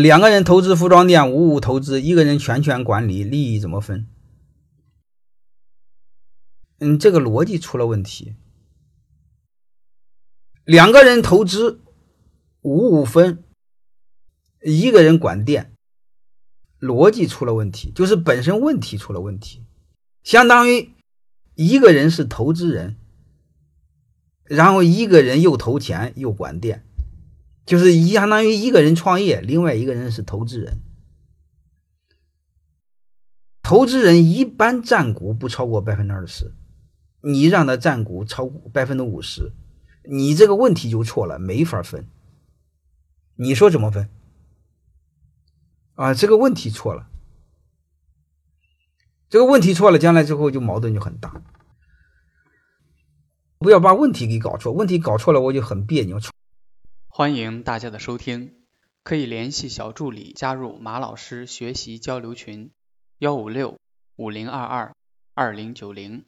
两个人投资服装店，五五投资，一个人全权管理，利益怎么分？嗯，这个逻辑出了问题。两个人投资，五五分，一个人管店，逻辑出了问题，就是本身问题出了问题，相当于一个人是投资人，然后一个人又投钱又管店，就是一相当于一个人创业，另外一个人是投资人。投资人一般占股不超过百分之二十。你让他占股超百分之五十，你这个问题就错了，没法分。你说怎么分？啊，这个问题错了，这个问题错了，将来之后就矛盾就很大。不要把问题给搞错，问题搞错了我就很别扭。欢迎大家的收听，可以联系小助理加入马老师学习交流群：幺五六五零二二二零九零。